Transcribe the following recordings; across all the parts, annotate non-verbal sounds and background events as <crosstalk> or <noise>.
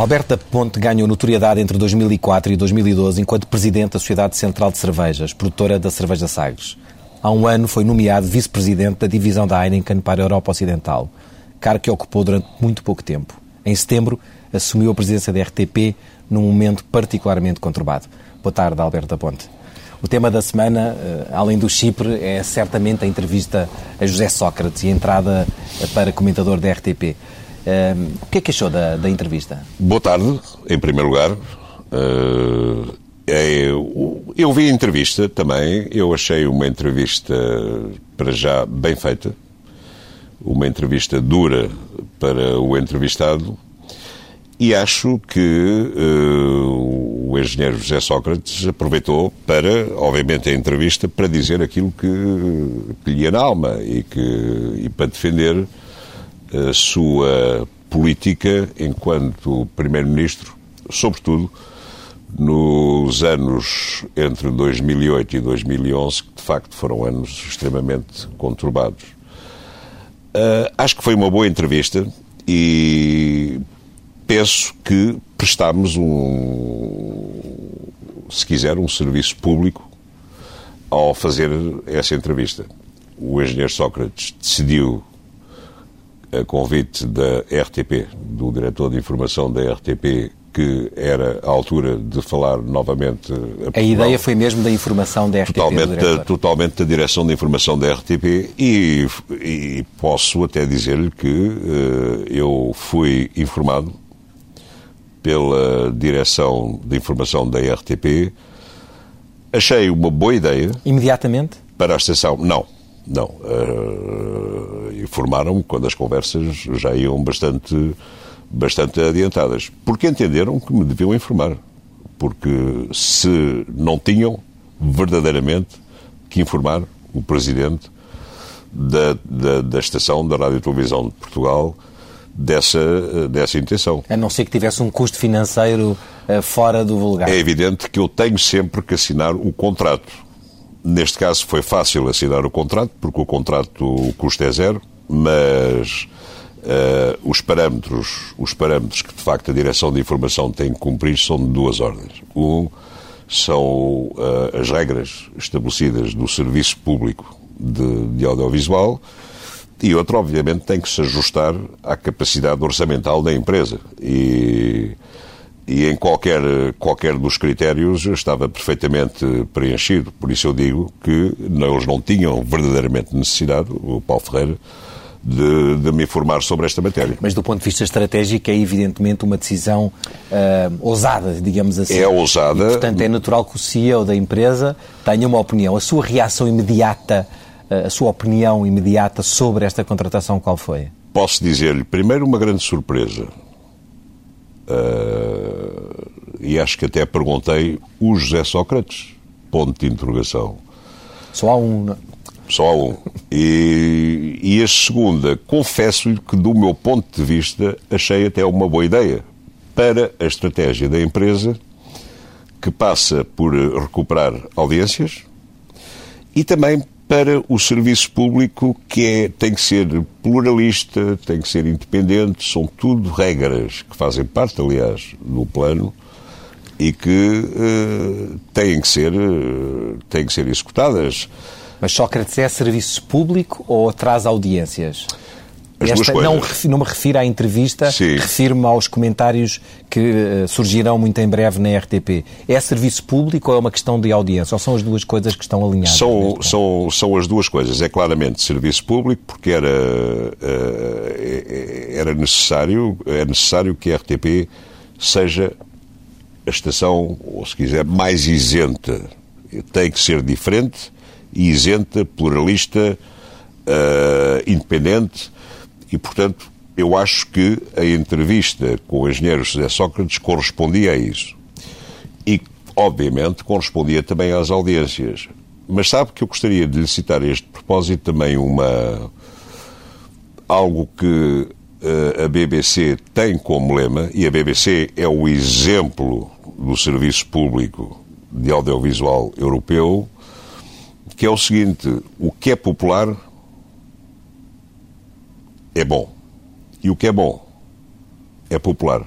Alberto da Ponte ganhou notoriedade entre 2004 e 2012 enquanto presidente da Sociedade Central de Cervejas, produtora da cerveja Sagres. Há um ano foi nomeado vice-presidente da divisão da Heineken para a Europa Ocidental, cargo que ocupou durante muito pouco tempo. Em setembro, assumiu a presidência da RTP num momento particularmente conturbado. Boa tarde, Alberto da Ponte. O tema da semana, eh, além do Chipre, é certamente a entrevista a José Sócrates e a entrada para comentador da RTP. O que é que achou da, da, entrevista? Boa tarde, em primeiro lugar. Uh, eu, eu vi a entrevista também. Eu achei uma entrevista, para já, bem feita. Uma entrevista dura para o entrevistado. E acho que uh, o engenheiro José Sócrates aproveitou para, obviamente, a entrevista para dizer aquilo que, que lhe ia na alma e, que, e para defender a sua política enquanto Primeiro-Ministro, sobretudo nos anos entre 2008 e 2011, que de facto foram anos extremamente conturbados. Uh, acho que foi uma boa entrevista e penso que prestámos um, se quiser, um serviço público ao fazer essa entrevista. O engenheiro Sócrates decidiu a convite da RTP, do diretor de informação da RTP, que era a altura de falar novamente a, a ideia foi mesmo da informação da RTP. Totalmente, da, totalmente da direção de informação da RTP e, e posso até dizer-lhe que uh, eu fui informado pela direção de informação da RTP. Achei uma boa ideia. Imediatamente? Para a estação. Não não. Uh, informaram-me quando as conversas já iam bastante, bastante adiantadas. Porque entenderam que me deviam informar. Porque se não tinham verdadeiramente que informar o Presidente da, da, da estação da Rádio e Televisão de Portugal dessa, dessa intenção. A não ser que tivesse um custo financeiro uh, fora do vulgar. É evidente que eu tenho sempre que assinar o contrato Neste caso foi fácil assinar o contrato, porque o contrato, o custo é zero, mas uh, os, parâmetros, os parâmetros que de facto a Direção de Informação tem que cumprir são de duas ordens. Um são uh, as regras estabelecidas do serviço público de, de audiovisual e outro, obviamente, tem que se ajustar à capacidade orçamental da empresa. E e em qualquer, qualquer dos critérios estava perfeitamente preenchido. Por isso eu digo que eles não tinham verdadeiramente necessidade, o Paulo Ferreira, de, de, me informar sobre esta matéria. Mas do ponto de vista estratégico é evidentemente uma decisão uh, ousada, digamos assim. É ousada. E, portanto, é natural que o CEO da empresa tenha uma opinião. A sua reação imediata, uh, a sua opinião imediata sobre esta contratação, qual foi? Posso dizer-lhe, primeiro, uma grande surpresa. Uh, e acho que até perguntei o José Sócrates, ponto de interrogação. Só há um. Só há um. E, e a segunda, confesso-lhe que, do meu ponto de vista, achei até uma boa ideia para a estratégia da empresa, que passa por recuperar audiências e também para o serviço público que é, tem que ser pluralista, tem que ser independente, são tudo regras que fazem parte, aliás, do plano e que uh, têm, que ser, uh, têm que ser executadas. Mas Sócrates é serviço público ou traz audiências? As Esta, não, não, me refiro à entrevista, refiro-me aos comentários que uh, surgirão muito em breve na RTP. É serviço público ou é uma questão de audiência? Ou são as duas coisas que estão alinhadas? São, são, são as duas coisas. É claramente serviço público porque era, uh, era necessário, é necessário que a RTP seja a estação, ou se quiser, mais isenta. Tem que ser diferente, isenta, pluralista, uh, independente e, portanto, eu acho que a entrevista com o engenheiro José Sócrates correspondia a isso. E, obviamente, correspondia também às audiências. Mas sabe que eu gostaria de lhe citar a este propósito também uma algo que a BBC tem como lema, e a BBC é o exemplo do serviço público de audiovisual europeu, que é o seguinte: o que é popular é bom. E o que é bom é popular.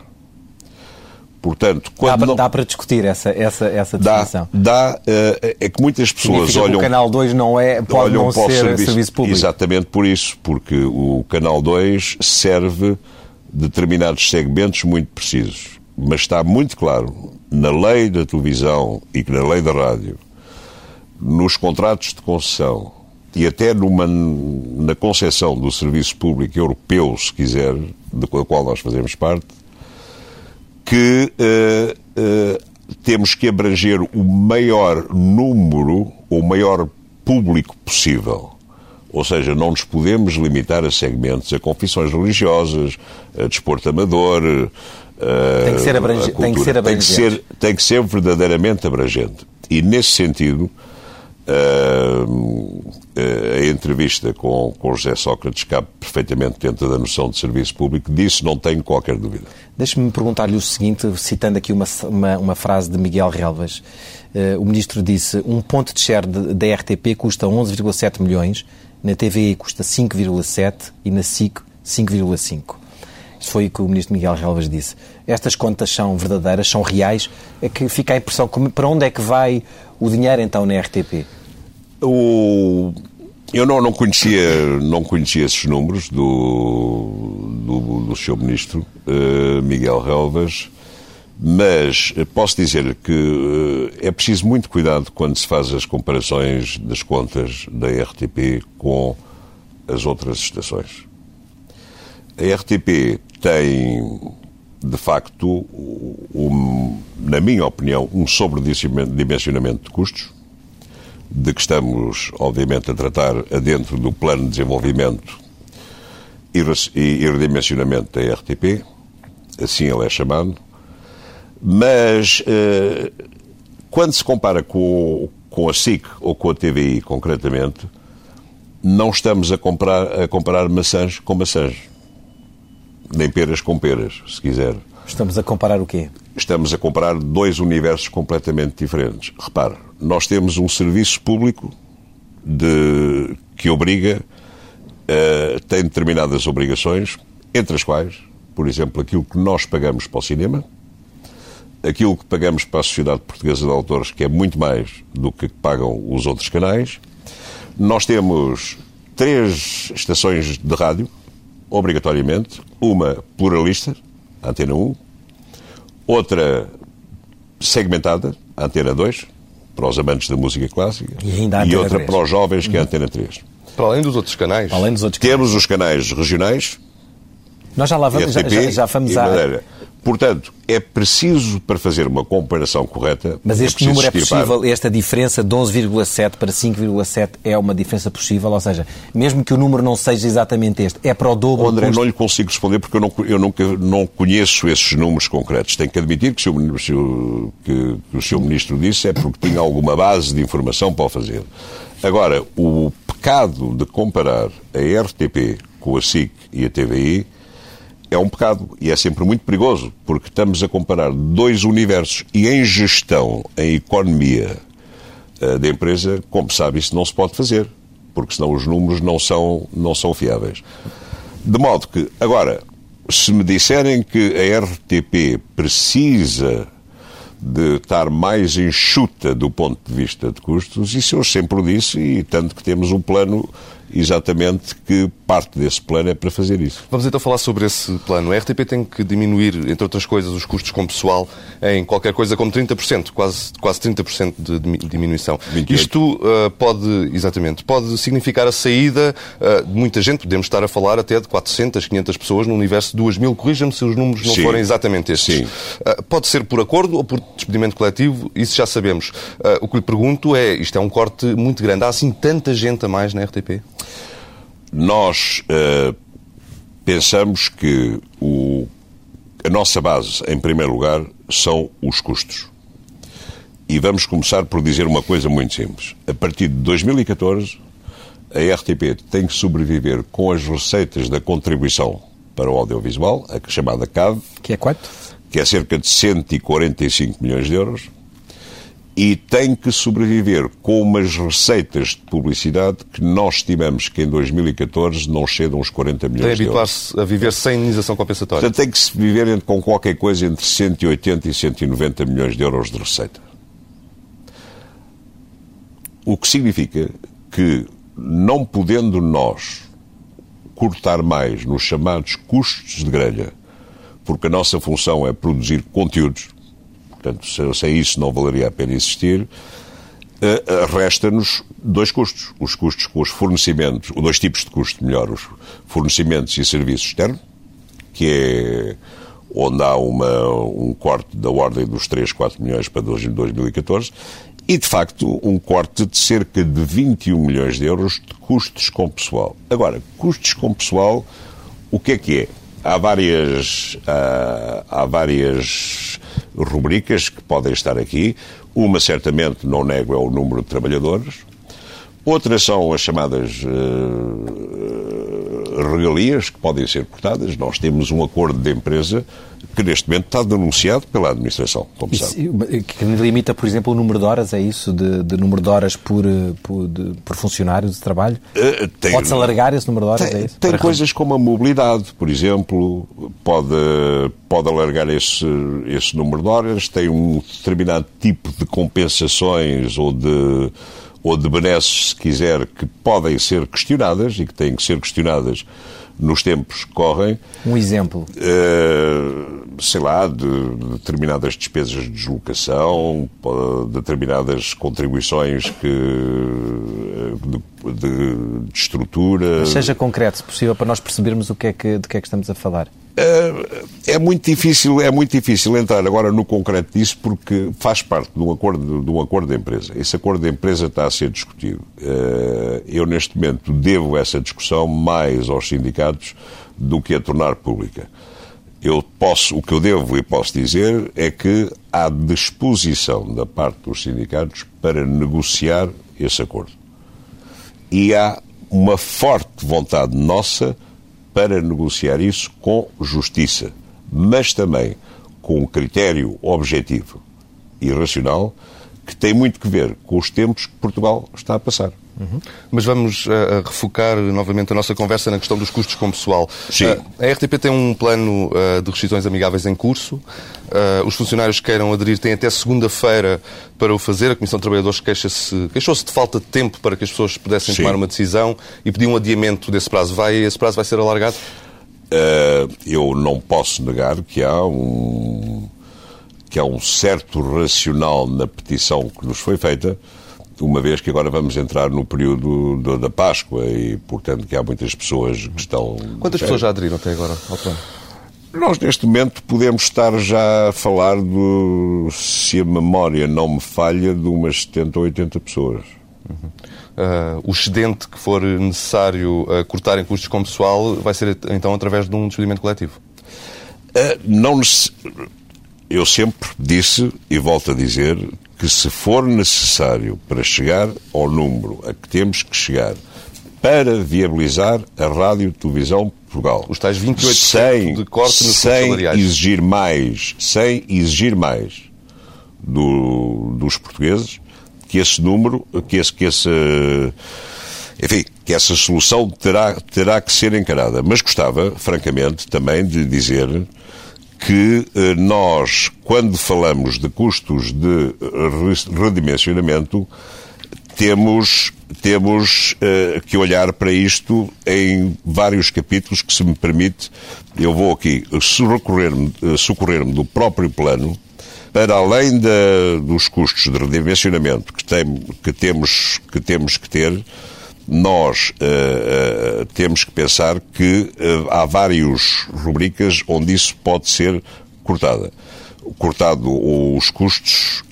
Portanto, quando dá, para, não... dá para discutir essa, essa, essa definição. Dá, dá uh, é que muitas pessoas Significa olham. O Canal 2 não é, pode não ser serviço, serviço, público. Exatamente por isso, porque o Canal 2 serve determinados segmentos muito precisos. Mas está muito claro na lei da televisão e na lei da rádio, nos contratos de concessão e até numa, na concepção do serviço público europeu, se quiser, do qual nós fazemos parte, que uh, uh, temos que abranger o maior número, o maior público possível. Ou seja, não nos podemos limitar a segmentos, a confissões religiosas, a desporto amador. Tem que ser, abrange... tem que ser abrangente. Tem que ser, tem que ser verdadeiramente abrangente. E nesse sentido, a entrevista com, com José Sócrates cabe perfeitamente dentro da noção de serviço público, disso não tenho qualquer dúvida. Deixe-me perguntar-lhe o seguinte, citando aqui uma, uma, uma frase de Miguel Relvas. Uh, o ministro disse: um ponto de share da RTP custa 11,7 milhões, na TVE custa 5,7 e na SIC 5,5. Isso foi o que o ministro Miguel Relvas disse. Estas contas são verdadeiras, são reais? É que fica a impressão, para onde é que vai o dinheiro então na RTP? O... Eu não, não, conhecia, não conhecia esses números do, do, do seu ministro, uh, Miguel Relvas, mas posso dizer que uh, é preciso muito cuidado quando se faz as comparações das contas da RTP com as outras estações. A RTP tem, de facto, um, na minha opinião, um sobredimensionamento de custos, de que estamos, obviamente, a tratar dentro do plano de desenvolvimento e redimensionamento da RTP, assim ele é chamado, mas eh, quando se compara com, com a SIC ou com a TVI, concretamente, não estamos a, comprar, a comparar maçãs com maçãs nem peras com peras, se quiser. Estamos a comparar o quê? Estamos a comparar dois universos completamente diferentes. Repare, nós temos um serviço público de, que obriga, uh, tem determinadas obrigações, entre as quais, por exemplo, aquilo que nós pagamos para o cinema, aquilo que pagamos para a Sociedade Portuguesa de Autores, que é muito mais do que pagam os outros canais. Nós temos três estações de rádio, obrigatoriamente, uma pluralista, a Antena 1, outra segmentada, a Antena 2, para os amantes da música clássica, e, e outra 3. para os jovens, que é a Antena 3. Para além dos outros canais. Além dos outros Temos os canais regionais. Nós já lá vamos, RTP, já, já, já vamos a... Portanto, é preciso, para fazer uma comparação correta... Mas este é número é estirpar... possível, esta diferença de 11,7 para 5,7 é uma diferença possível? Ou seja, mesmo que o número não seja exatamente este, é para o dobro... André, custo... não lhe consigo responder porque eu, não, eu nunca não conheço esses números concretos. Tenho que admitir que o, seu, que, que o seu ministro disse é porque tinha alguma base de informação para o fazer. Agora, o pecado de comparar a RTP com a SIC e a TVI é um pecado e é sempre muito perigoso, porque estamos a comparar dois universos e em gestão, em economia uh, da empresa, como sabe, isso não se pode fazer, porque senão os números não são, não são fiáveis. De modo que, agora, se me disserem que a RTP precisa de estar mais enxuta do ponto de vista de custos, isso eu sempre o disse, e tanto que temos um plano exatamente que parte desse plano é para fazer isso. Vamos então falar sobre esse plano. A RTP tem que diminuir, entre outras coisas, os custos com pessoal em qualquer coisa como 30%, quase, quase 30% de diminuição. 28. Isto uh, pode, exatamente, pode significar a saída uh, de muita gente. Podemos estar a falar até de 400, 500 pessoas no universo de 2 mil. Corrija-me se os números não Sim. forem exatamente estes. Sim. Uh, pode ser por acordo ou por despedimento coletivo, isso já sabemos. o que lhe pergunto é, isto é um corte muito grande. Há assim tanta gente a mais na RTP? Nós uh, pensamos que o, a nossa base, em primeiro lugar, são os custos. E vamos começar por dizer uma coisa muito simples. A partir de 2014, a RTP tem que sobreviver com as receitas da contribuição para o audiovisual, a chamada CAD. Que é quanto? Que é cerca de 145 milhões de euros. E tem que sobreviver com umas receitas de publicidade que nós estimamos que em 2014 não cedam os 40 milhões tem de euros. habituar-se a viver sem indenização compensatória. Portanto, tem que se viver com qualquer coisa entre 180 e 190 milhões de euros de receita. O que significa que, não podendo nós cortar mais nos chamados custos de grelha, porque a nossa função é produzir conteúdos, portanto, sem isso não valeria a pena existir, eh, eh, resta-nos dois custos. Os custos com os fornecimentos, ou dois tipos de custo, melhor, os fornecimentos e serviços externos, que é onde há uma, um corte da ordem dos 3, 4 milhões para 2014, e, de facto, um corte de cerca de 21 milhões de euros de custos com pessoal. Agora, custos com pessoal, o que é que é? Há várias, há, há várias rubricas que podem estar aqui. Uma, certamente, não nego, é o número de trabalhadores. Outras são as chamadas uh, regalias que podem ser cortadas. Nós temos um acordo de empresa que neste momento está denunciado pela administração, como Isso, sabe. que limita, por exemplo, o número de horas, é isso? De, de número de horas por, por, de, por funcionário de trabalho? Uh, Pode-se alargar esse número de horas, tem, é isso? Tem Para coisas como a mobilidade, por exemplo, pode, pode alargar esse, esse número de horas, tem um determinado tipo de compensações ou de ou de benesses, se quiser, que podem ser questionadas e que têm que ser questionadas nos tempos que correm. Um exemplo? Uh, sei lá, de, de, determinadas despesas de deslocação, determinadas contribuições que, de, de, de estrutura. Mas seja concreto, se possível, para nós percebermos o que é que, de que é que estamos a falar. É muito difícil, é muito difícil entrar agora no concreto disso porque faz parte de um acordo de um acordo de empresa. Esse acordo de empresa está a ser discutido. Eu neste momento devo essa discussão mais aos sindicatos do que a tornar pública. Eu posso, o que eu devo e posso dizer é que há disposição da parte dos sindicatos para negociar esse acordo. E há uma forte vontade nossa para negociar isso com justiça, mas também com um critério objetivo e racional que tem muito que ver com os tempos que Portugal está a passar. Uhum. Mas vamos uh, refocar novamente a nossa conversa na questão dos custos com pessoal. Sim. Uh, a RTP tem um plano uh, de restrições amigáveis em curso. os funcionários que queiram aderir têm até segunda-feira para o fazer. A Comissão de Trabalhadores queixou-se queixou de falta de tempo para que as pessoas pudessem Sim. tomar uma decisão e pediu um adiamento desse prazo. Vai, esse prazo vai ser alargado? eu não posso negar que há um que há um certo racional na petição que nos foi feita uma vez que agora vamos entrar no período do, da Páscoa e, portanto, que há muitas pessoas que estão... Quantas pessoas já aderiram até agora ao plano? Nós, neste momento, podemos estar já a falar do, se a memória não me falha, de umas 70 ou 80 pessoas. Uhum. Uh, o excedente que for necessário uh, cortar em custos com pessoal vai ser, então, através de um despedimento coletivo? Uh, não Eu sempre disse, e volto a dizer, que se for necessário para chegar ao número a que temos que chegar para viabilizar a Rádio Televisão Portugal. Os tais 28% sem, de corte nos sem salariais. exigir mais, sem exigir mais do, dos portugueses, que esse número, que esse, que esse enfim, que essa solução terá, terá que ser encarada. Mas gostava, francamente, também de dizer que eh, nós, quando falamos de custos de redimensionamento, temos, temos uh, que olhar para isto em vários capítulos que, se me permite, eu vou aqui socorrer-me socorrer do próprio plano para além dos custos de redimensionamento que, tem, que, temos, que temos que ter, nós uh, uh, temos que pensar que uh, há várias rubricas onde isso pode ser cortada. Cortado os custos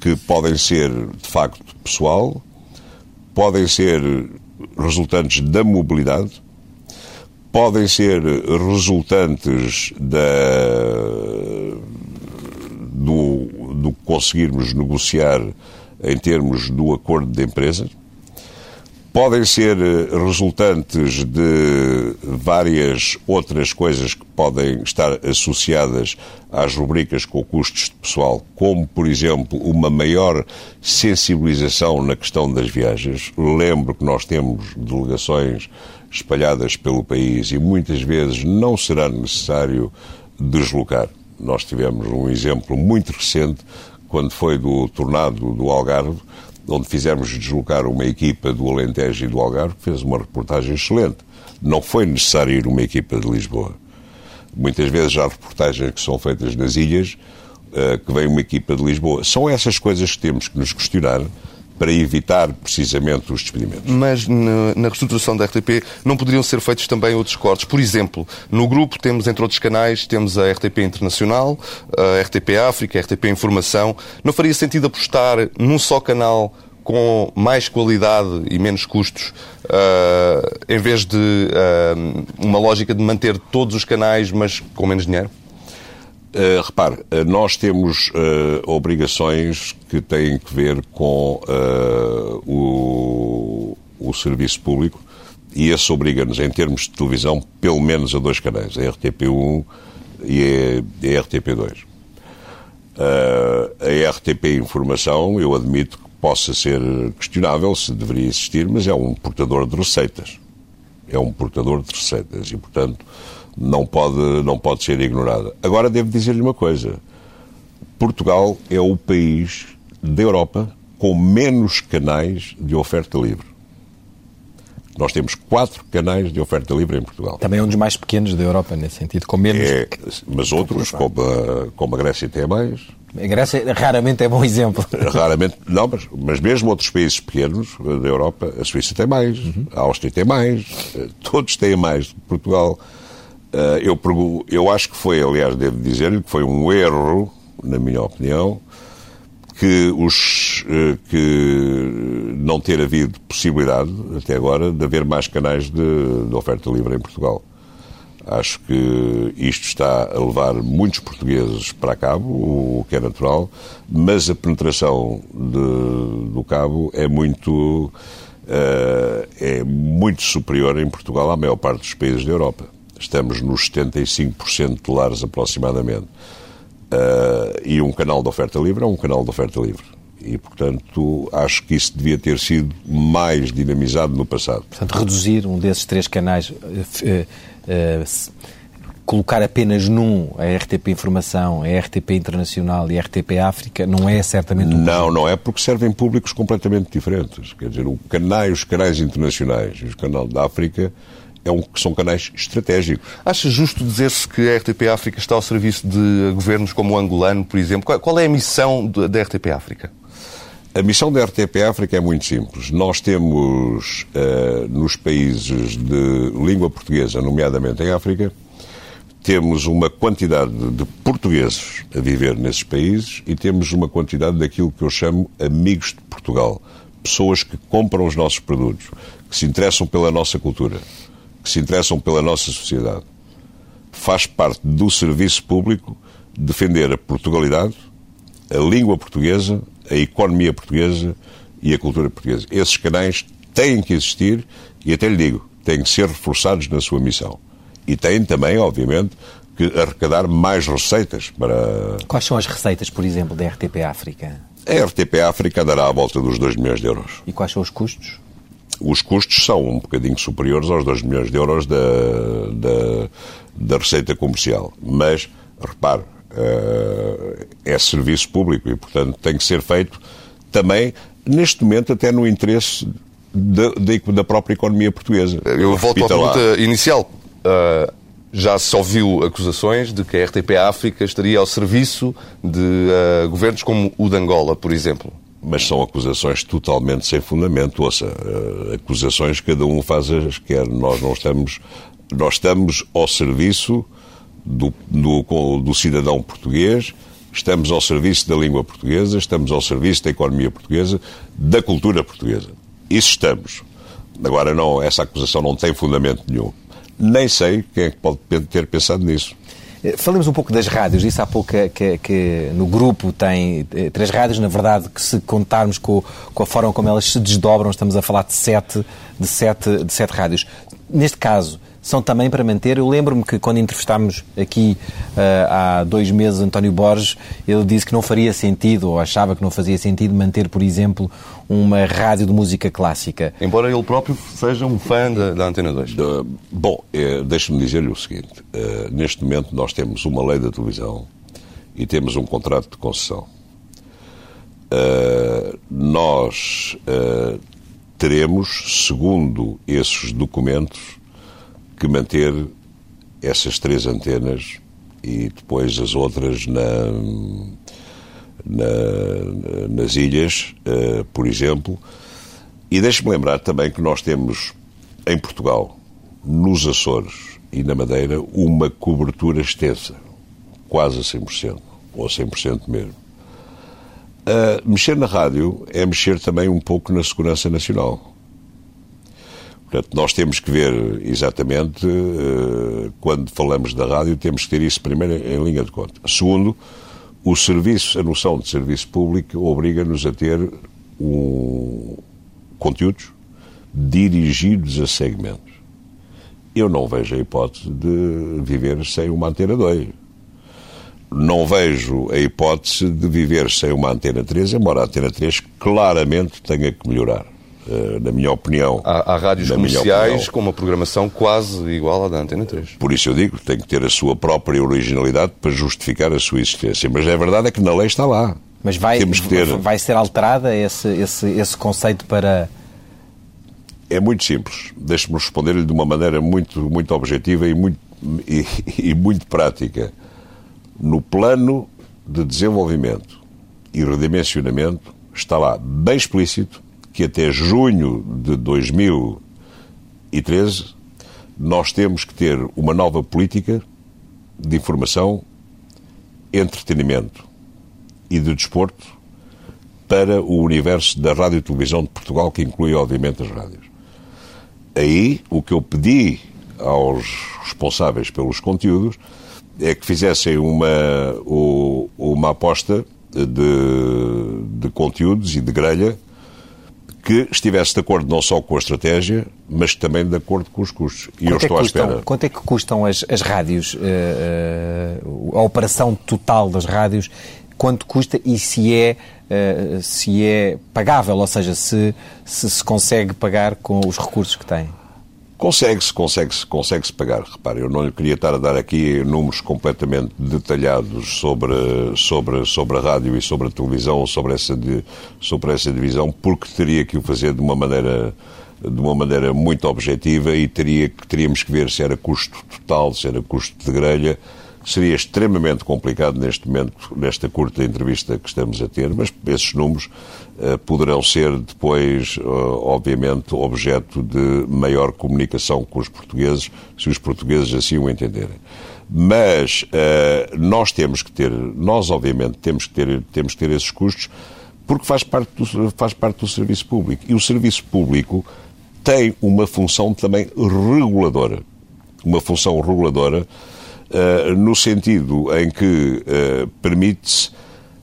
que podem ser, de facto, pessoal, podem ser resultantes da mobilidade, podem ser resultantes da, do, do conseguirmos negociar em termos do acordo de empresa. Podem ser eh, resultantes de várias outras coisas que podem estar associadas às rubricas com custos de pessoal, como, por exemplo, uma maior sensibilização na questão das viagens. Lembro que nós temos delegações espalhadas pelo país e muitas vezes não será necessário deslocar. Nós tivemos um exemplo muito recente, quando foi do tornado do Algarve, onde fizemos deslocar uma equipa do Alentejo e do Algarve, que fez uma reportagem excelente. Não foi necessário ir uma equipa de Lisboa. Muitas vezes há reportagens que são feitas nas ilhas, uh, que vem uma equipa de Lisboa. São essas coisas que temos que nos questionar para evitar precisamente os despedimentos. Mas na, na, reestruturação da RTP não poderiam ser feitos também outros cortes? Por exemplo, no grupo temos, entre outros canais, temos a RTP Internacional, a RTP África, a RTP Informação. Não faria sentido apostar num só canal com mais qualidade e menos custos, uh, em vez de uh, uma lógica de manter todos os canais, mas com menos dinheiro? Uh, repare, uh, nós temos uh, obrigações que têm que ver com o, o serviço público e esse obriga-nos, em termos de televisão, pelo menos a dois canais, a RTP1 e a, a RTP2. a RTP Informação, eu admito que possa ser questionável se deveria existir, mas é um portador de receitas. É um portador de receitas e, portanto, não pode, não pode ser ignorada. Agora devo dizer-lhe uma coisa. Portugal é o país da Europa com menos canais de oferta livre. Nós temos quatro canais de oferta livre em Portugal. Também é um dos mais pequenos da Europa, nesse sentido, com menos. É, mas outros, como a, como a Grécia, tem mais. A Grécia raramente é bom exemplo. <laughs> Raramente, não, mas, mas mesmo outros países pequenos da Europa, a Suíça tem mais, uhum. a Áustria tem mais, eh, todos têm mais. Portugal Uh, eu, eu acho que foi, aliás, devo dizer-lhe que foi um erro, na minha opinião, que, os, uh, que não ter havido possibilidade, até agora, de haver mais canais de, de oferta livre em Portugal. Acho que isto está a levar muitos portugueses para cabo, o que é natural, mas a penetração de, do cabo é muito, uh, é muito superior em Portugal à maior parte dos países da Europa estamos nos 75% de lares aproximadamente. Uh, e um canal de oferta livre é um canal de oferta livre. E, portanto, acho que isso devia ter sido mais dinamizado no passado. Portanto, reduzir um desses três canais, uh, uh, colocar apenas num a RTP Informação, a RTP Internacional e a RTP África, não é certamente um Não, não é porque servem públicos completamente diferentes. Quer dizer, o canal, os canais internacionais e o canal da África é um, são canais estratégicos. Acha justo dizer-se que a RTP África está ao serviço de governos como o angolano, por exemplo? Qual, qual é a missão da RTP África? A missão da RTP África é muito simples. Nós temos uh, nos países de língua portuguesa, nomeadamente em África, temos uma quantidade de portugueses a viver nesses países e temos uma quantidade daquilo que eu chamo amigos de Portugal. Pessoas que compram os nossos produtos, que se interessam pela nossa cultura que se interessam pela nossa sociedade. Faz parte do serviço público defender a Portugalidade, a língua portuguesa, a economia portuguesa e a cultura portuguesa. Esses canais têm que existir e até lhe digo, têm que ser reforçados na sua missão. E têm também, obviamente, que arrecadar mais receitas para. Quais são as receitas, por exemplo, da RTP África? A RTP África dará à volta dos 2 milhões de euros. E quais são os custos? Os custos são um bocadinho superiores aos 2 milhões de euros da, da, da receita comercial. Mas, repare, uh, é serviço público e, portanto, tem que ser feito também, neste momento, até no interesse da, da própria economia portuguesa. Eu volto à pergunta inicial. Uh, já se ouviu acusações de que a RTP África estaria ao serviço de uh, governos como o de Angola, por exemplo mas são acusações totalmente sem fundamento. Ouça, uh, acusações cada um faz as que quer. Nós não estamos, nós estamos ao serviço do, do, do, cidadão português, estamos ao serviço da língua portuguesa, estamos ao serviço da economia portuguesa, da cultura portuguesa. Isso estamos. Agora, não, essa acusação não tem fundamento nenhum. Nem sei quem é que pode ter pensado nisso. Eh, falemos um pouco das rádios. Disse há pouco que, que, que, no grupo tem eh, três rádios. Na verdade, que se contarmos com, com, a forma como elas se desdobram, estamos a falar de sete, de sete, de sete rádios. Neste caso, são também para manter. Eu lembro-me que quando entrevistámos aqui uh, há dois meses António Borges, ele disse que não faria sentido, ou achava que não fazia sentido, manter, por exemplo, uma rádio de música clássica. Embora ele próprio seja um fã da, da Antena 2. De, bom, é, deixe-me dizer-lhe o seguinte: uh, neste momento nós temos uma lei da televisão e temos um contrato de concessão. Uh, nós teremos, segundo esses documentos, que manter essas três antenas e depois as outras na, na, nas ilhas, uh, por exemplo. E deixe-me lembrar também que nós temos em Portugal, nos Açores e na Madeira, uma cobertura extensa, quase a 100%, ou 100% mesmo. Uh, mexer na rádio é mexer também um pouco na segurança nacional. Portanto, nós temos que ver exatamente, eh, quando falamos da rádio, temos que ter isso primeiro em linha de conta. Segundo, o serviço, a noção de serviço público obriga-nos a ter um, conteúdos dirigidos a segmentos. Eu não vejo a hipótese de viver sem uma antena 2. Não vejo a hipótese de viver sem uma antena 3, embora a antena 3 claramente tenha que melhorar. Eh, na minha opinião. Há, há rádios comerciais com uma programação quase igual à da Antena 3. Por isso eu digo que tem que ter a sua própria originalidade para justificar a sua existência. Mas a verdade é que na lei está lá. Mas vai, Temos que ter... vai ser alterada esse, esse, esse conceito para. É muito simples. Deixe-me responder-lhe de uma maneira muito, muito objetiva e muito, e, e muito prática. No plano de desenvolvimento e redimensionamento está lá bem explícito que até junho de 2013 nós temos que ter uma nova política de informação, entretenimento e de desporto para o universo da rádio e televisão de Portugal, que inclui, obviamente, as rádios. Aí, o que eu pedi aos responsáveis pelos conteúdos é que fizessem uma, uma aposta de, de conteúdos e de grelha que estivesse de acordo não só com a estratégia, mas também de acordo com os custos. E quanto eu é estou é custam, à espera. Quanto é que custam as, as rádios, uh, uh, a operação total das rádios, quanto custa e se é, uh, se é pagável, ou seja, se, se se consegue pagar com os recursos que tem? Consegue-se, consegue-se, consegue-se pagar. Repare, eu não lhe queria estar a dar aqui números completamente detalhados sobre, sobre, sobre a rádio e sobre a televisão, sobre essa, sobre essa divisão, porque teria que o fazer de uma maneira de uma maneira muito objetiva e teria, teríamos que ver se era custo total, se era custo de grelha, Seria extremamente complicado neste momento, nesta curta entrevista que estamos a ter, mas esses números uh, poderão ser depois, uh, obviamente, objeto de maior comunicação com os portugueses, se os portugueses assim o entenderem. Mas uh, nós temos que ter, nós obviamente temos que ter, temos que ter esses custos, porque faz parte, do, faz parte do serviço público. E o serviço público tem uma função também reguladora. Uma função reguladora uh, no sentido em que uh, permite-se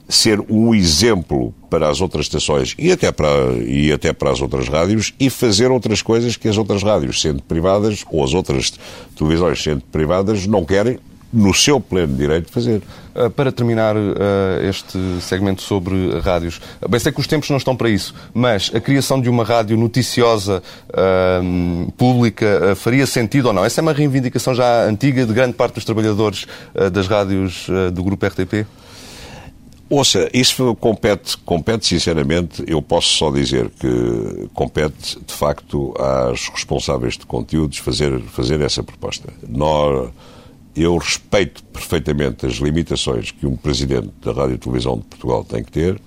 ser um exemplo para as outras estações e até para, e até para as outras rádios e fazer outras coisas que as outras rádios, sendo privadas, ou as outras televisões, sendo privadas, não querem no seu pleno direito de fazer. Ah, para terminar uh, este segmento sobre rádios, bem sei que os tempos não estão para isso, mas a criação de uma rádio noticiosa uh, pública faria sentido ou não? Essa é uma reivindicação já antiga de grande parte dos trabalhadores das rádios do grupo RTP? Ouça, isso compete, compete sinceramente, eu posso só dizer que compete de facto às responsáveis de conteúdos fazer, fazer essa proposta. Nós eu respeito perfeitamente as limitações que um presidente da Rádio e Televisão de Portugal tem que ter,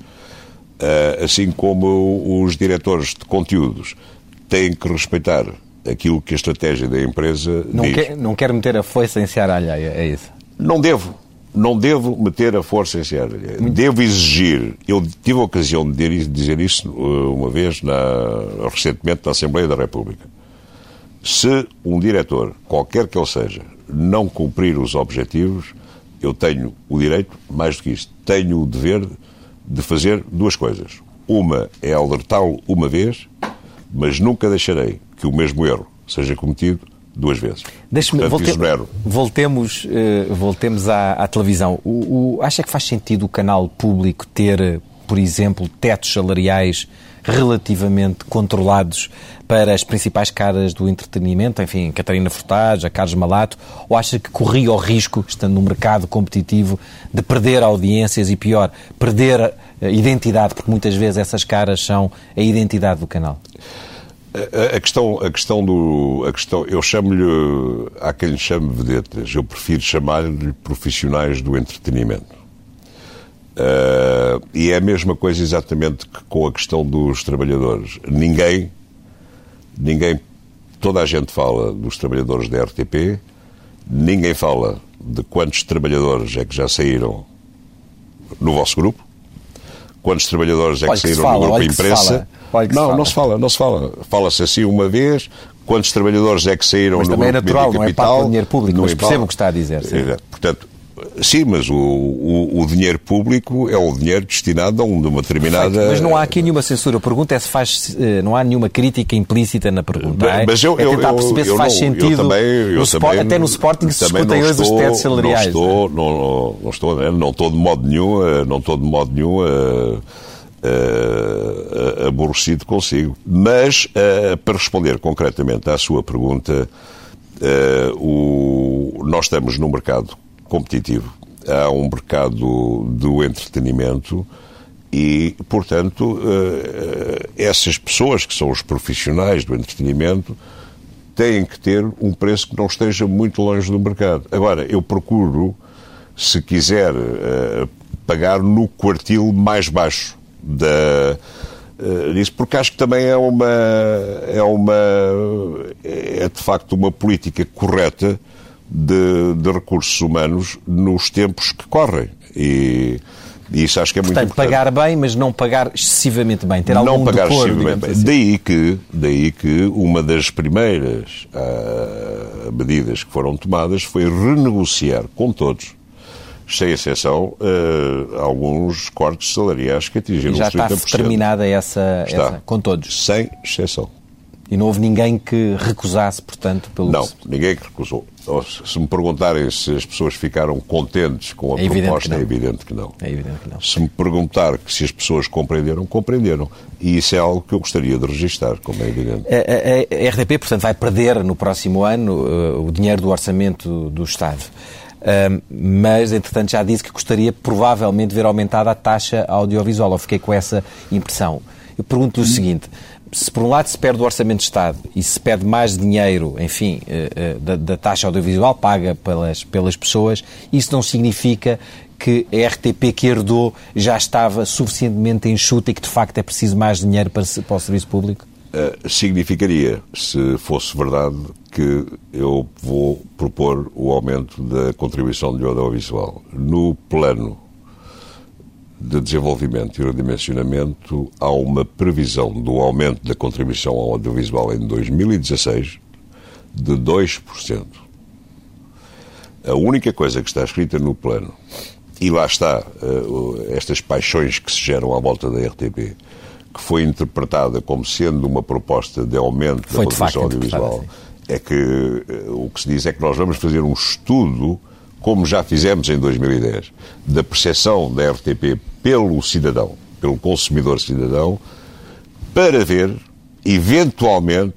eh, assim como os diretores de conteúdos têm que respeitar aquilo que a estratégia da empresa não diz. Quer, não quero meter a força em seara alheia, é isso? Não devo. Não devo meter a força em seara alheia. Muito... Devo exigir. Eu tive a ocasião de dizer isso eh, uma vez, na, recentemente, na Assembleia da República. Se um diretor, qualquer que ele seja, não cumprir os objetivos, eu tenho o direito, mais do que isto, tenho o dever de fazer duas coisas. Uma é alertá-lo uma vez, mas nunca deixarei que o mesmo erro seja cometido duas vezes. Deixe-me volte, voltemos, uh, voltemos à, à televisão. O, o, acha que faz sentido o canal público ter, por exemplo, tetos salariais relativamente controlados para as principais caras do entretenimento, enfim, Catarina Furtado, a Carlos Malato, ou acha que corria o risco, estando no mercado competitivo, de perder audiências e, pior, perder a identidade, porque muitas vezes essas caras são a identidade do canal? A, a questão, a questão do, a questão, eu chamo-lhe, há quem lhe chame vedetas, eu prefiro chamar-lhe profissionais do entretenimento. Uh, e é a mesma coisa exatamente que com a questão dos trabalhadores. Ninguém, ninguém, toda a gente fala dos trabalhadores da RTP, ninguém fala de quantos trabalhadores é que já saíram no vosso grupo, quantos trabalhadores é que saíram fala, no grupo imprensa. Não, não se fala, não se fala. Fala-se assim uma vez, quantos trabalhadores é que saíram mas no grupo é natural, não é parte do dinheiro público, mas percebo o que está a dizer. Sim. Portanto, Sim, mas o, o, o, dinheiro público é o dinheiro destinado a uma determinada. Perfeito, mas não há aqui nenhuma censura. A pergunta é se faz. Eh, não há nenhuma crítica implícita na pergunta. É? Mas eu, é tentar eu, perceber eu, se faz não, sentido. Eu também, eu também, até no Sporting se discutem hoje os tetos salariais. Não estou, não, não, estou, não, não estou de modo nenhum, eh, não estou de modo nenhum. Uh, uh, aborrecido consigo. Mas, uh, para responder concretamente à sua pergunta, o, nós estamos num mercado competitivo há um mercado do entretenimento e, portanto, eh, essas pessoas que são os profissionais do entretenimento têm que ter um preço que não esteja muito longe do mercado. Agora, eu procuro, se quiser, eh, pagar no quartil mais baixo da disso, porque acho que também é uma é uma é de facto uma política correta de, de recursos humanos nos tempos que correm. E, e isso acho que é Portanto, muito importante. pagar bem, mas não pagar excessivamente bem, ter algum Não pagar decor, excessivamente bem. Assim. Daí, que, daí que uma das primeiras uh, medidas que foram tomadas foi renegociar com todos, sem exceção, uh, alguns cortes salariais que atingiram e já os 30%. está terminada essa, está, essa, com todos? Sem exceção. E não houve ninguém que recusasse, portanto, pelo Não, ninguém que recusou. Se me perguntarem se as pessoas ficaram contentes com a é proposta, é evidente que não. É evidente que não. Se me perguntar que se as pessoas compreenderam, compreenderam. E isso é algo que eu gostaria de registrar, como é evidente. A, a, a RTP, portanto, vai perder no próximo ano uh, o dinheiro do orçamento do Estado. Uh, mas, entretanto, já disse que gostaria provavelmente de ver aumentada a taxa audiovisual. Eu fiquei com essa impressão. Eu pergunto-lhe o seguinte: se por um lado se perde o Orçamento de Estado e se perde mais dinheiro, enfim, eh, eh, da, da taxa audiovisual paga pelas, pelas pessoas, isso não significa que a RTP que herdou já estava suficientemente enxuta e que de facto é preciso mais dinheiro para, para o serviço público? Uh, significaria, se fosse verdade, que eu vou propor o aumento da contribuição de audiovisual. No plano de desenvolvimento e redimensionamento, há uma previsão do aumento da contribuição ao audiovisual em 2016 de 2%. A única coisa que está escrita no plano, e lá está, uh, estas paixões que se geram à volta da RTP, que foi interpretada como sendo uma proposta de aumento foi da contribuição audiovisual, é que uh, o que se diz é que nós vamos fazer um estudo como já fizemos em 2010, da percepção da RTP pelo cidadão, pelo consumidor cidadão, para ver, eventualmente,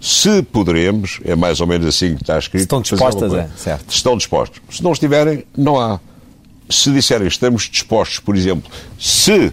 se poderemos, é mais ou menos assim que está escrito. Estão dispostas, é, certo. Estão dispostos. Se não estiverem, não há. Se disserem estamos dispostos, por exemplo, se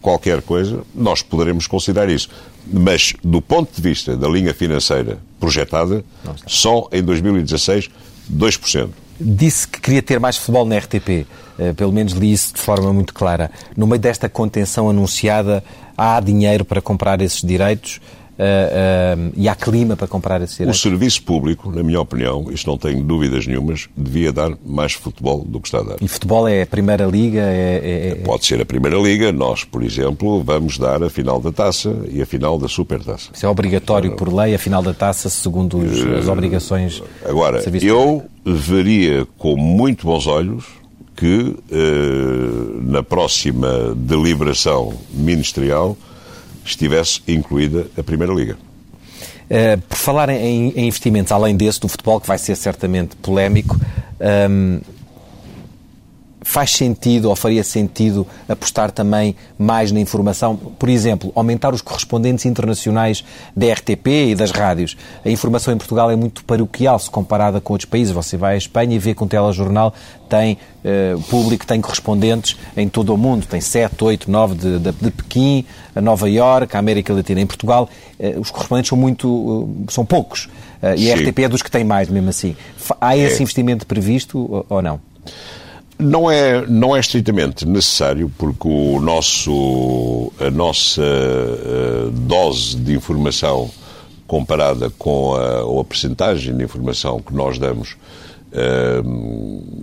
qualquer coisa, nós poderemos considerar isso. Mas, do ponto de vista da linha financeira projetada, só em 2016, 2% disse que queria ter mais futebol na RTP. Uh, pelo menos li isso de forma muito clara. No meio desta contenção anunciada, há dinheiro para comprar esses direitos. Uh, uh, e há clima para comprar esse direito? O serviço público, na minha opinião, isto não tenho dúvidas nenhumas, devia dar mais futebol do que está a dar. E futebol é a Primeira Liga? É, é, é... Pode ser a Primeira Liga. Nós, por exemplo, vamos dar a final da taça e a final da Supertaça. Isso é obrigatório por lei, a final da taça, segundo os, as obrigações. Agora, eu veria com muito bons olhos que eh, na próxima deliberação ministerial estivesse incluída a Primeira Liga. Uh, por falar em, em, investimentos, além desse, do futebol, que vai ser certamente polémico, um, ehm, faz sentido ou faria sentido apostar também mais na informação? Por exemplo, aumentar os correspondentes internacionais da RTP e das rádios. A informação em Portugal é muito paroquial se comparada com outros países. Você vai à Espanha e vê que um telejornal tem uh, público, tem correspondentes em todo o mundo. Tem 7, 8, 9 de, de, de Pequim, a Nova Iorque, a América Latina. Em Portugal, uh, os correspondentes são muito, uh, são poucos. e a RTP é dos que tem mais, mesmo assim. Há esse é. investimento previsto ou não? Não é, não é estritamente necessário, porque o nosso, a nossa uh, dose de informação comparada com a, ou a percentagem de informação que nós damos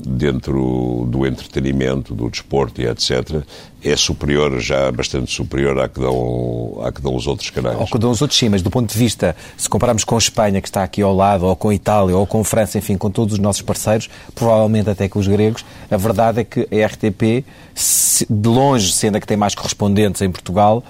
dentro do entretenimento, do desporto e etc., é superior, já bastante superior à que dão, à que dão os outros canais. Ao que dão os outros, sim, mas do ponto de vista, se compararmos com a Espanha, que está aqui ao lado, ou com a Itália, ou com a França, enfim, com todos os nossos parceiros, provavelmente até com os gregos, a verdade é que a RTP, de longe, sendo a que tem mais correspondentes em Portugal,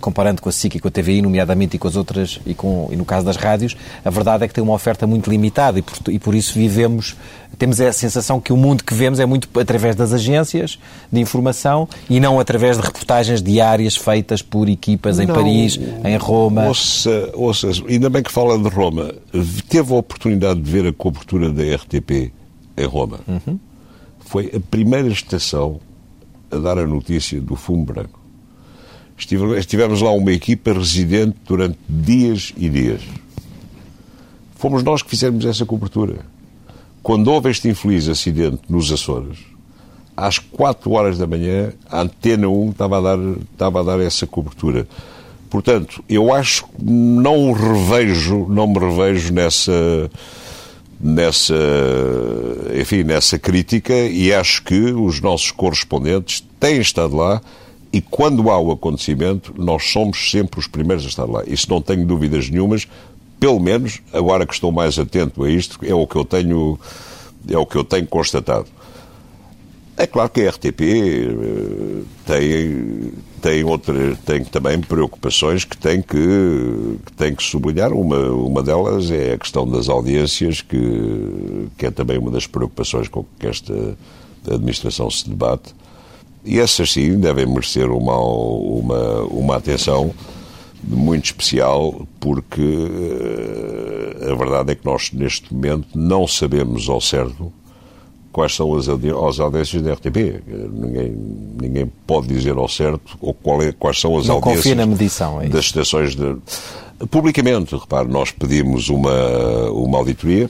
comparando com a SIC e com a TVI, nomeadamente, e com as outras, e, com, e no caso das rádios, a verdade é que tem uma oferta muito limitada e por, e por isso vivemos, temos a sensação que o mundo que vemos é muito através das agências de informação e não através de reportagens diárias feitas por equipas em não, Paris, em Roma. Ouça, ouça, ainda bem que fala de Roma. Teve a oportunidade de ver a cobertura da RTP em Roma. Uhum. Foi a primeira estação a dar a notícia do fumo branco. Estivemos lá uma equipa residente durante dias e dias. Fomos nós que fizemos essa cobertura. Quando houve este infeliz acidente nos Açores, às 4 horas da manhã, a Antena 1 estava a dar, estava a dar essa cobertura. Portanto, eu acho que não revejo, não me revejo nessa nessa, enfim, nessa crítica e acho que os nossos correspondentes têm estado lá e quando há o acontecimento, nós somos sempre os primeiros a estar lá. Isso não tenho dúvidas nenhumas. Pelo menos, agora que estou mais atento a isto, é o que eu tenho, é o que eu tenho constatado. É claro que a RTP eh, tem, tem, outra, tem também preocupações que tem que, que, tem que sublinhar. Uma, uma delas é a questão das audiências, que, que é também uma das preocupações com que esta administração se debate. E essas sim devem merecer uma, uma, uma atenção muito especial, porque uh, a verdade é que nós, neste momento, não sabemos ao certo quais são as, as audiências da RTP. Ninguém, ninguém pode dizer ao certo ou qual é, quais são as não audiências confia na medição, é das estações de. Publicamente, repare, nós pedimos uma, uma auditoria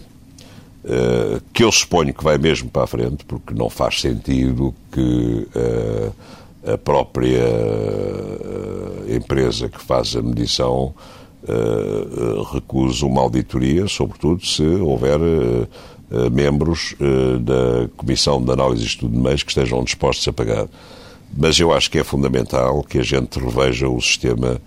eh, que eu suponho que vai mesmo para a frente, porque não faz sentido que uh, a própria uh, empresa que faz a medição recuse uma auditoria, sobretudo se houver membros da Comissão de Análise e Estudo de Meios que estejam dispostos a pagar. Mas eu acho que é fundamental que a gente reveja o sistema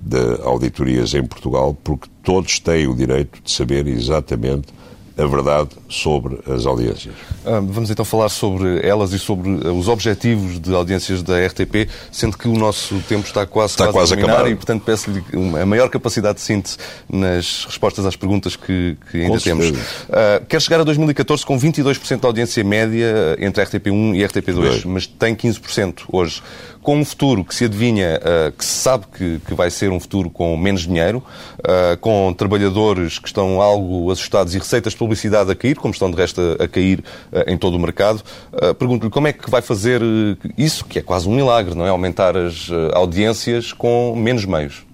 de auditorias em Portugal, porque todos têm o direito de saber exatamente a verdade sobre as audiências. Ah, vamos então falar sobre elas e sobre os objetivos de audiências da RTP, sendo que o nosso tempo está quase, está quase, a terminar e, portanto, peço-lhe a maior capacidade de síntese nas respostas às perguntas que, que ainda temos. Uh, quer chegar a 2014 com 22% de audiência média entre a RTP1 e a RTP2, mas tem 15% hoje com um futuro que se adivinha, uh, que se sabe que, que, vai ser um futuro com menos dinheiro, uh, com trabalhadores que estão algo assustados e receitas de publicidade a cair, como estão de resto a, cair uh, em todo o mercado. Pergunto-lhe como é que vai fazer isso, que é quase um milagre, não é? Aumentar as audiências com menos meios.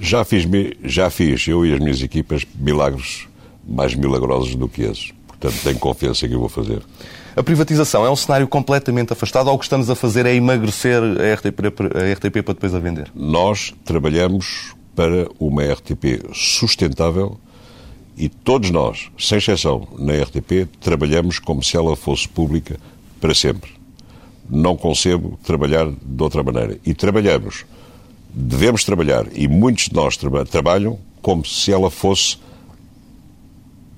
Já fiz, já fiz, eu e as minhas equipas, milagres mais milagrosos do que esses. Portanto, tenho confiança que eu vou fazer. A privatização é um cenário completamente afastado ou o que estamos a fazer é emagrecer a RTP, a RTP para depois a vender? Nós trabalhamos para uma RTP sustentável e todos nós, sem exceção, na RTP, trabalhamos como se ela fosse pública para sempre. Não concebo trabalhar de outra maneira. E trabalhamos, devemos trabalhar, e muitos de nós tra trabalham como se ela fosse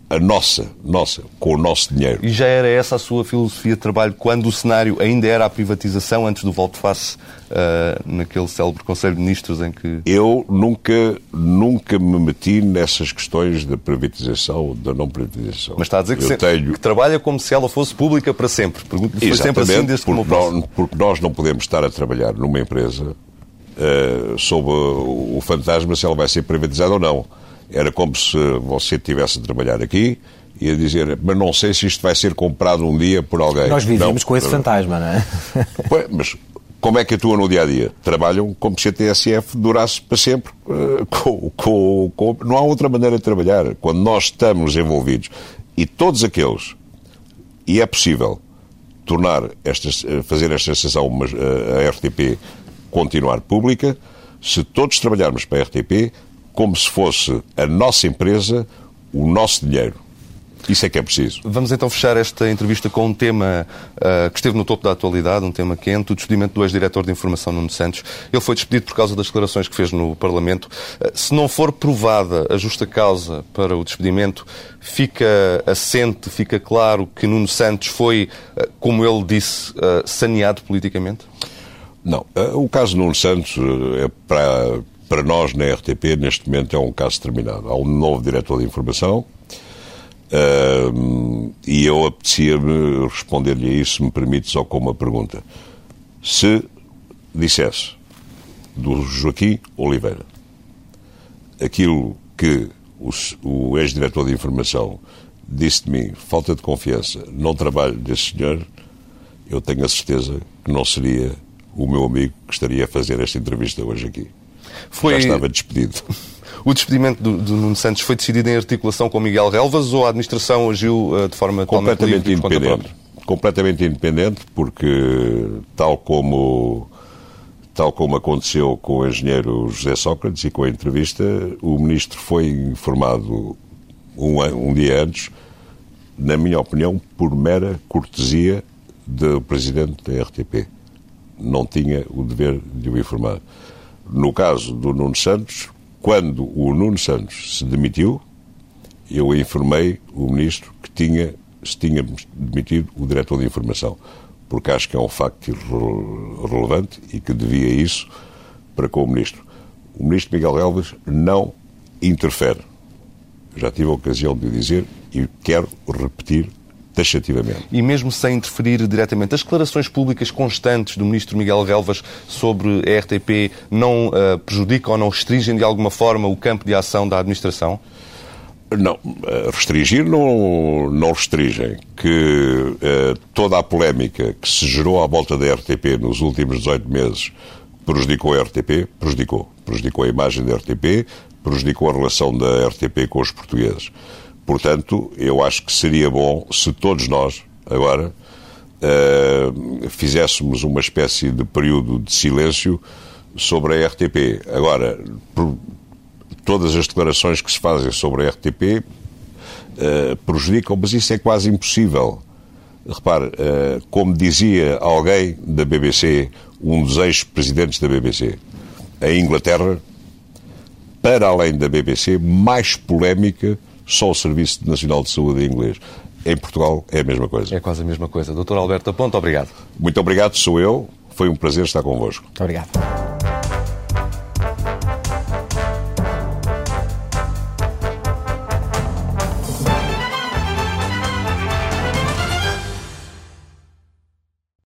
a nossa, nossa, com o nosso dinheiro. E já era essa a sua filosofia de trabalho quando o cenário ainda era a privatização, antes do volte-face uh, naquele célebre Conselho de Ministros em que... Eu nunca, nunca me meti nessas questões da privatização, da não privatização. Mas está a dizer que, se... tenho... que trabalha como se ela fosse pública para sempre. Pergunto-lhe, foi sempre assim desde porque, nós, porque nós não podemos estar a trabalhar numa empresa uh, sob o fantasma se ela vai ser privatizada ou não era como se você estivesse a trabalhar aqui e a dizer, mas não sei se isto vai ser comprado um dia por alguém. Nós vivemos não, com esse fantasma, não é? <laughs> Pois, mas como é que atuam no dia a dia? Trabalham como se a TSF durasse para sempre. Eh, com, com, com, não há outra maneira de trabalhar. Quando nós estamos envolvidos e todos aqueles, e é possível tornar esta, eh, fazer esta estação, eh, a RTP, continuar pública, se todos trabalharmos para a RTP, como se fosse a nossa empresa, o nosso dinheiro. Isso é que é preciso. Vamos então fechar esta entrevista com um tema uh, que esteve no topo da atualidade, um tema quente, o despedimento do ex-diretor de Informação Nuno Santos. Ele foi despedido por causa das declarações que fez no Parlamento. Uh, se não for provada a justa causa para o despedimento, fica assente, fica claro que Nuno Santos foi, uh, como ele disse, saneado politicamente? Não. O caso Nuno Santos é para para nós, na RTP, neste momento é um caso terminado. Há um novo diretor de informação uh, e eu apetecia-me responder-lhe a isso, se me permite, só com uma pergunta. Se dissesse do Joaquim Oliveira aquilo que o, o ex-diretor de informação disse de mim, falta de confiança, não trabalho desse senhor, eu tenho a certeza que não seria o meu amigo que estaria a fazer esta entrevista hoje aqui. Foi... Já estava despedido. <laughs> O despedimento do, do Nuno Santos foi decidido em articulação com Miguel Relvas ou a administração agiu uh, de forma completamente independente? Completamente independente, porque tal como tal como aconteceu com o engenheiro José Sócrates e com a entrevista, o ministro foi informado um, um dia antes, na minha opinião, por mera cortesia do presidente da RTP. Não tinha o dever de o informar. No caso do Nuno Santos, quando o Nuno Santos se demitiu, eu informei o ministro que tinha, se tinha demitido o diretor de informação, porque acho que é um facto relevante e que devia isso para com o ministro. O ministro Miguel Elves não interfere. Já tive a ocasião de dizer e quero repetir taxativamente. E mesmo sem interferir diretamente, as declarações públicas constantes do ministro Miguel Relvas sobre a RTP não uh, prejudicam ou não restringem de alguma forma o campo de ação da administração? Não, eh, restringir não, não restringem. Que uh, toda a polémica que se gerou à volta da RTP nos últimos 18 meses prejudicou a RTP, prejudicou. Prejudicou a imagem da RTP, prejudicou a relação da RTP com os portugueses. Portanto, eu acho que seria bom se todos nós, agora, uh, fizéssemos uma espécie de período de silêncio sobre a RTP. Agora, todas as declarações que se fazem sobre a RTP uh, eh, prejudicam, mas isso é quase impossível. Repare, uh, como dizia alguém da BBC, um dos ex-presidentes da BBC, a Inglaterra, para além da BBC, mais polémica só o Serviço Nacional de Saúde em inglês. Em Portugal é a mesma coisa. É quase a mesma coisa. Doutor Alberto Aponte, obrigado. Muito obrigado, sou eu. Foi um prazer estar convosco. Muito obrigado.